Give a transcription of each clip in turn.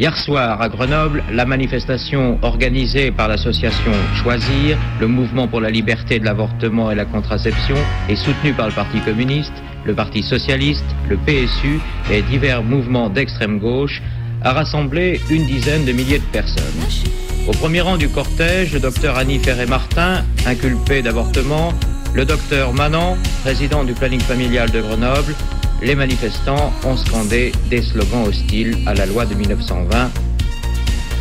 Hier soir, à Grenoble, la manifestation organisée par l'association Choisir, le mouvement pour la liberté de l'avortement et la contraception, et soutenue par le Parti communiste, le Parti socialiste, le PSU et divers mouvements d'extrême gauche, a rassemblé une dizaine de milliers de personnes. Au premier rang du cortège, le docteur Annie Ferré-Martin, inculpé d'avortement, le docteur Manon, président du planning familial de Grenoble, les manifestants ont scandé des slogans hostiles à la loi de 1920.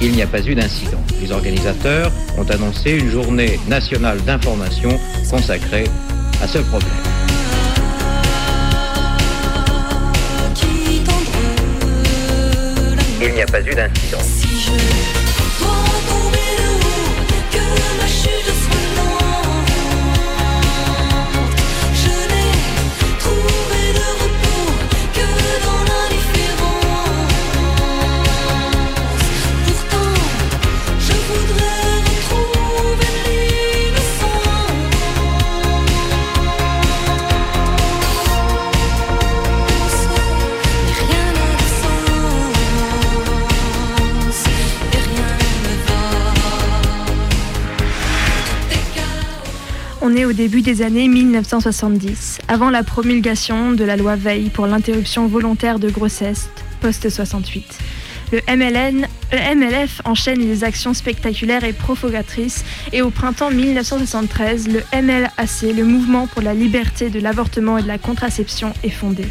Il n'y a pas eu d'incident. Les organisateurs ont annoncé une journée nationale d'information consacrée à ce problème. Il n'y a pas eu d'incident. Au début des années 1970, avant la promulgation de la loi Veil pour l'interruption volontaire de grossesse post-68. Le, MLF enchaîne les actions spectaculaires et provocatrices et au printemps 1973, le MLAC, le mouvement pour la liberté de l'avortement et de la contraception, est fondé.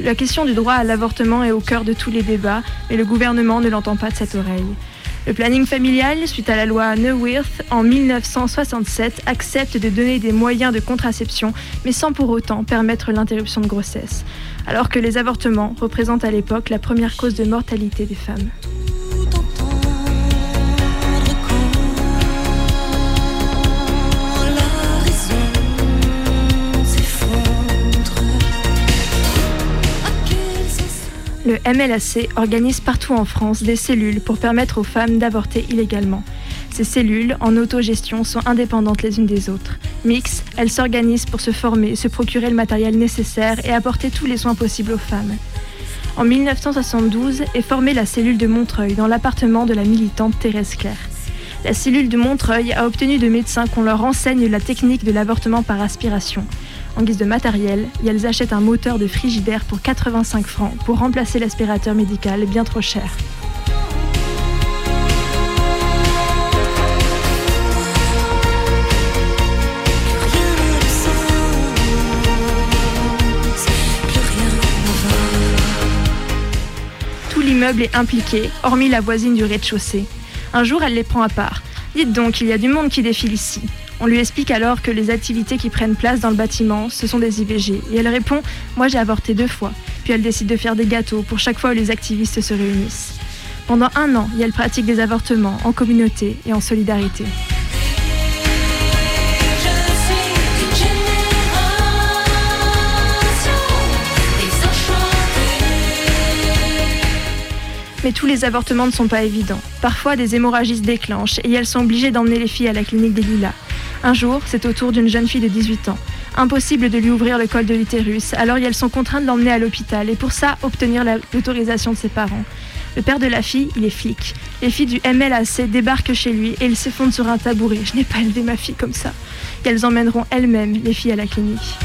La question du droit à l'avortement est au cœur de tous les débats, mais le gouvernement ne l'entend pas de cette oreille. Le planning familial, suite à la loi Neuwirth en 1967, accepte de donner des moyens de contraception, mais sans pour autant permettre l'interruption de grossesse, alors que les avortements représentent à l'époque la première cause de mortalité des femmes. MLAC organise partout en France des cellules pour permettre aux femmes d'avorter illégalement. Ces cellules, en autogestion, sont indépendantes les unes des autres. Mix, elles s'organisent pour se former, se procurer le matériel nécessaire et apporter tous les soins possibles aux femmes. En 1972 est formée la cellule de Montreuil dans l'appartement de la militante Thérèse Claire. La cellule de Montreuil a obtenu de médecins qu'on leur enseigne la technique de l'avortement par aspiration. En guise de matériel, elles achètent un moteur de frigidaire pour 85 francs pour remplacer l'aspirateur médical bien trop cher. Tout l'immeuble est impliqué, hormis la voisine du rez-de-chaussée. Un jour, elle les prend à part. Dites donc, il y a du monde qui défile ici. On lui explique alors que les activités qui prennent place dans le bâtiment, ce sont des IVG. Et elle répond Moi j'ai avorté deux fois. Puis elle décide de faire des gâteaux pour chaque fois où les activistes se réunissent. Pendant un an, elle pratique des avortements en communauté et en solidarité. Mais tous les avortements ne sont pas évidents. Parfois, des hémorragies se déclenchent et elles sont obligées d'emmener les filles à la clinique des Lilas. Un jour, c'est au tour d'une jeune fille de 18 ans. Impossible de lui ouvrir le col de l'utérus, alors elles sont contraintes de l'emmener à l'hôpital et pour ça, obtenir l'autorisation de ses parents. Le père de la fille, il est flic. Les filles du MLAC débarquent chez lui et ils s'effondrent sur un tabouret. Je n'ai pas élevé ma fille comme ça. Elles emmèneront elles-mêmes les filles à la clinique.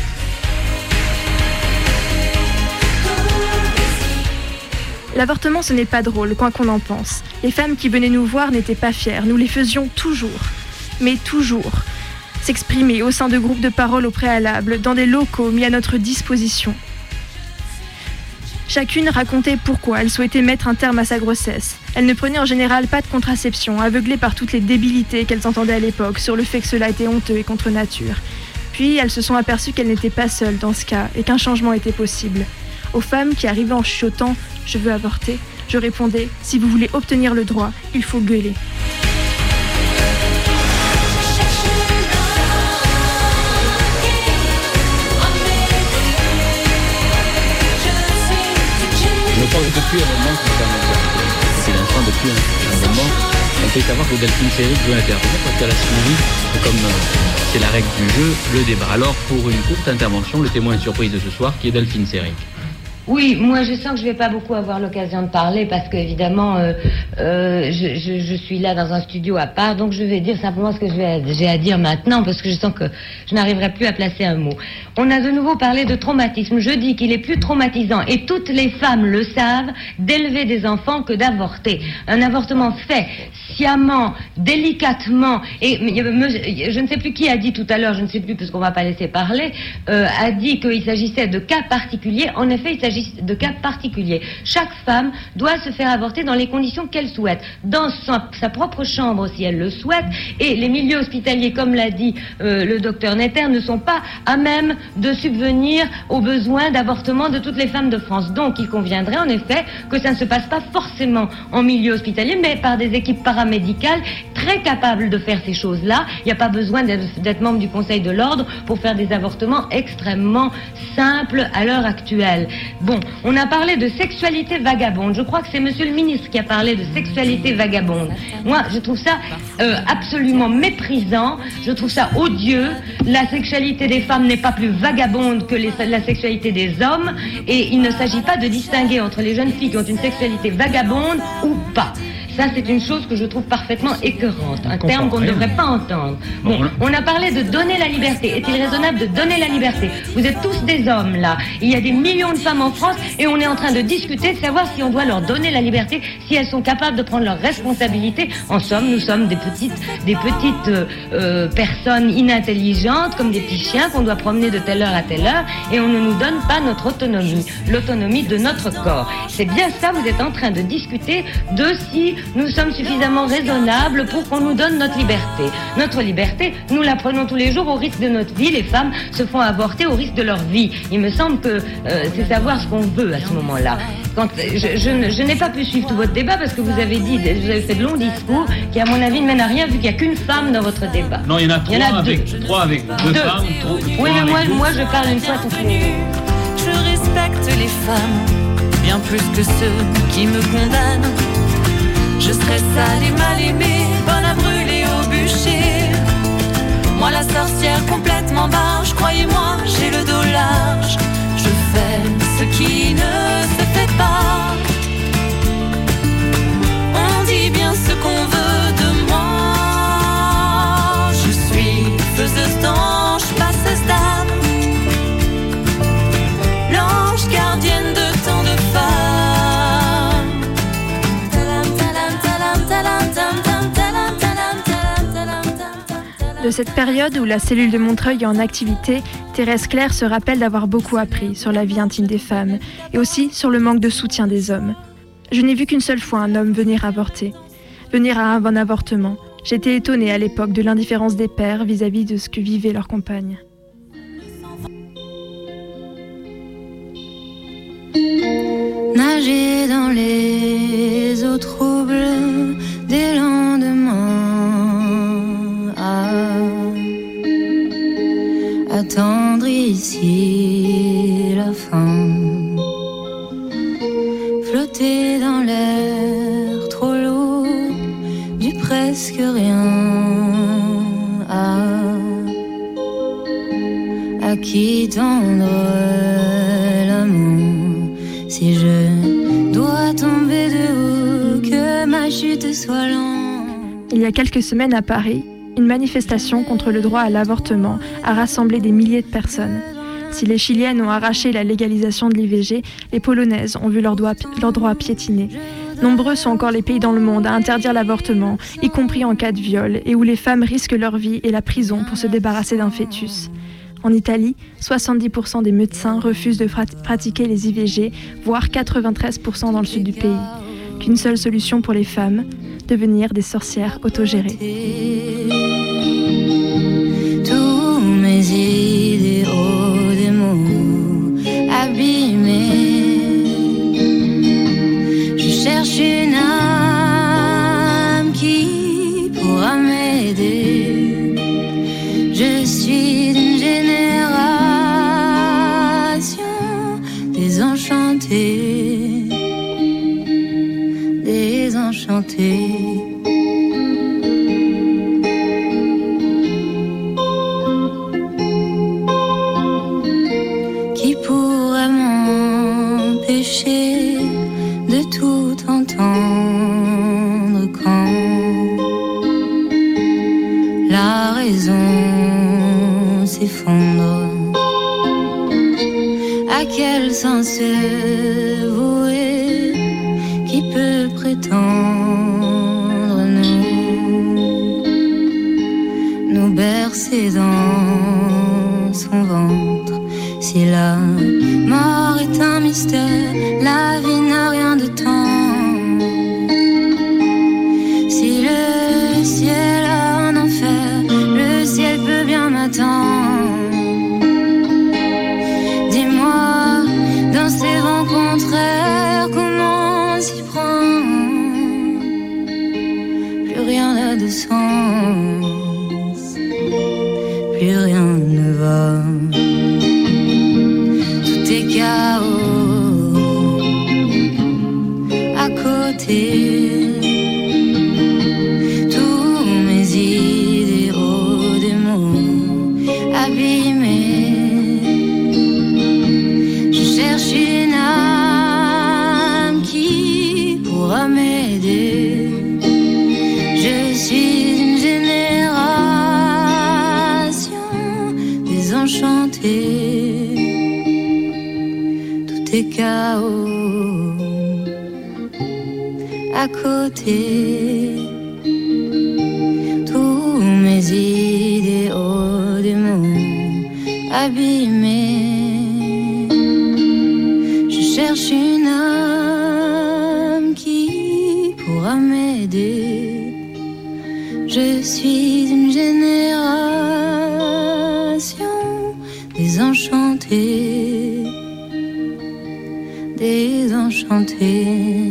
L'avortement, ce n'est pas drôle, quoi qu'on en pense. Les femmes qui venaient nous voir n'étaient pas fières, nous les faisions toujours. Mais toujours. S'exprimer au sein de groupes de parole au préalable, dans des locaux mis à notre disposition. Chacune racontait pourquoi elle souhaitait mettre un terme à sa grossesse. Elle ne prenait en général pas de contraception, aveuglée par toutes les débilités qu'elles entendaient à l'époque sur le fait que cela était honteux et contre nature. Puis elles se sont aperçues qu'elles n'étaient pas seules dans ce cas et qu'un changement était possible. Aux femmes qui arrivaient en chuchotant Je veux avorter, je répondais Si vous voulez obtenir le droit, il faut gueuler. Depuis un moment c'est l'instant depuis un, moment, on peut savoir que Delphine Séric veut intervenir parce qu'elle a suivi, comme euh, c'est la règle du jeu, le débat. Alors pour une courte intervention, le témoin surprise de ce soir qui est Delphine Séric. Oui, moi je sens que je vais pas beaucoup avoir l'occasion de parler parce qu'évidemment euh, euh, je, suis là dans un studio à part, donc je vais dire simplement ce que j'ai à dire maintenant parce que je sens que je n'arriverai plus à placer un mot. On a de nouveau parlé de traumatisme. Je dis qu'il est plus traumatisant et toutes les femmes le savent d'élever des enfants que d'avorter. Un avortement fait sciemment, délicatement et je ne sais plus qui a dit tout à l'heure, je ne sais plus puisqu'on va pas laisser parler, euh, a dit qu'il s'agissait de cas particuliers. En effet, il s'agit de cas particuliers. Chaque femme doit se faire avorter dans les conditions qu'elle souhaite, dans sa, propre chambre si elle le souhaite, et les milieux hospitaliers, comme l'a dit euh, le docteur Netter, ne sont pas à même de subvenir aux besoins d'avortement de toutes les femmes de France. Donc il conviendrait en effet que ça ne se passe pas forcément en milieu hospitalier, mais par des équipes paramédicales très capables de faire ces choses-là. Il n'y a pas besoin d'être membre du Conseil de l'ordre pour faire des avortements extrêmement simples à l'heure actuelle. Bon, on a parlé de sexualité vagabonde. Je crois que c'est monsieur le ministre qui a parlé de sexualité vagabonde. Moi, je trouve ça euh, absolument méprisant. Je trouve ça odieux. La sexualité des femmes n'est pas plus vagabonde que la sexualité des hommes. Et il ne s'agit pas de distinguer entre les jeunes filles qui ont une sexualité vagabonde ou pas. Ça, c'est une chose que je trouve parfaitement écœurante, un terme qu'on ne devrait pas entendre. Bon, on a parlé de donner la liberté. Est-il raisonnable de donner la liberté? Vous êtes tous des hommes, là. Il y a des millions de femmes en France et on est en train de discuter de savoir si on doit leur donner la liberté, si elles sont capables de prendre leurs responsabilités. En somme, nous sommes des petites, des petites euh, euh, personnes inintelligentes, comme des petits chiens qu'on doit promener de telle heure à telle heure et on ne nous donne pas notre autonomie, l'autonomie de notre corps. C'est bien ça, vous êtes en train de discuter de si nous sommes suffisamment raisonnables pour qu'on nous donne notre liberté. Notre liberté, nous la prenons tous les jours au risque de notre vie. Les femmes se font avorter au risque de leur vie. Il me semble que euh, c'est savoir ce qu'on veut à ce moment-là. Quand, je, je, n'ai pas pu suivre tout votre débat parce que vous avez dit, vous avez fait de longs discours qui, à mon avis, ne mènent à rien vu qu'il n'y a qu'une femme dans votre débat. Non, il y en a trois, avec, deux. trois avec deux, femmes. oui, mais moi, moi, je parle une fois les Je respecte les femmes bien plus que ceux qui me condamnent. Je serais sale et mal aimée, bonne à brûler au bûcher. Moi la sorcière complètement barge, croyez-moi, j'ai le dos large. Je fais ce qui ne se fait pas. On dit bien ce qu'on veut De cette période où la cellule de Montreuil est en activité, Thérèse Claire se rappelle d'avoir beaucoup appris sur la vie intime des femmes et aussi sur le manque de soutien des hommes. Je n'ai vu qu'une seule fois un homme venir avorter, venir à un avortement. J'étais étonnée à l'époque de l'indifférence des pères vis-à-vis de ce que vivaient leurs compagnes. Nager dans les eaux troubles attendre ici la fin. Flotter dans l'air trop lourd du presque rien. à qui tendre l'amour si je dois tomber de haut, que ma chute soit lente. Il y a quelques semaines à Paris, une manifestation contre le droit à l'avortement a rassemblé des milliers de personnes. Si les Chiliennes ont arraché la légalisation de l'IVG, les Polonaises ont vu leurs droits leur droit piétinés. Nombreux sont encore les pays dans le monde à interdire l'avortement, y compris en cas de viol, et où les femmes risquent leur vie et la prison pour se débarrasser d'un fœtus. En Italie, 70% des médecins refusent de pratiquer les IVG, voire 93% dans le sud du pays. Qu'une seule solution pour les femmes, devenir des sorcières autogérées. Vouer, qui peut prétendre nous, nous bercer dans son ventre. Si la mort est un mystère, la vie Tous mes idéaux des mots abîmés. Je cherche une âme qui pourra m'aider. Je suis une génération désenchantée. Tout est chaos à côté. Tous mes idéaux démons abîmés. Je cherche une âme qui pourra m'aider. Je suis une génération désenchantée, désenchantée.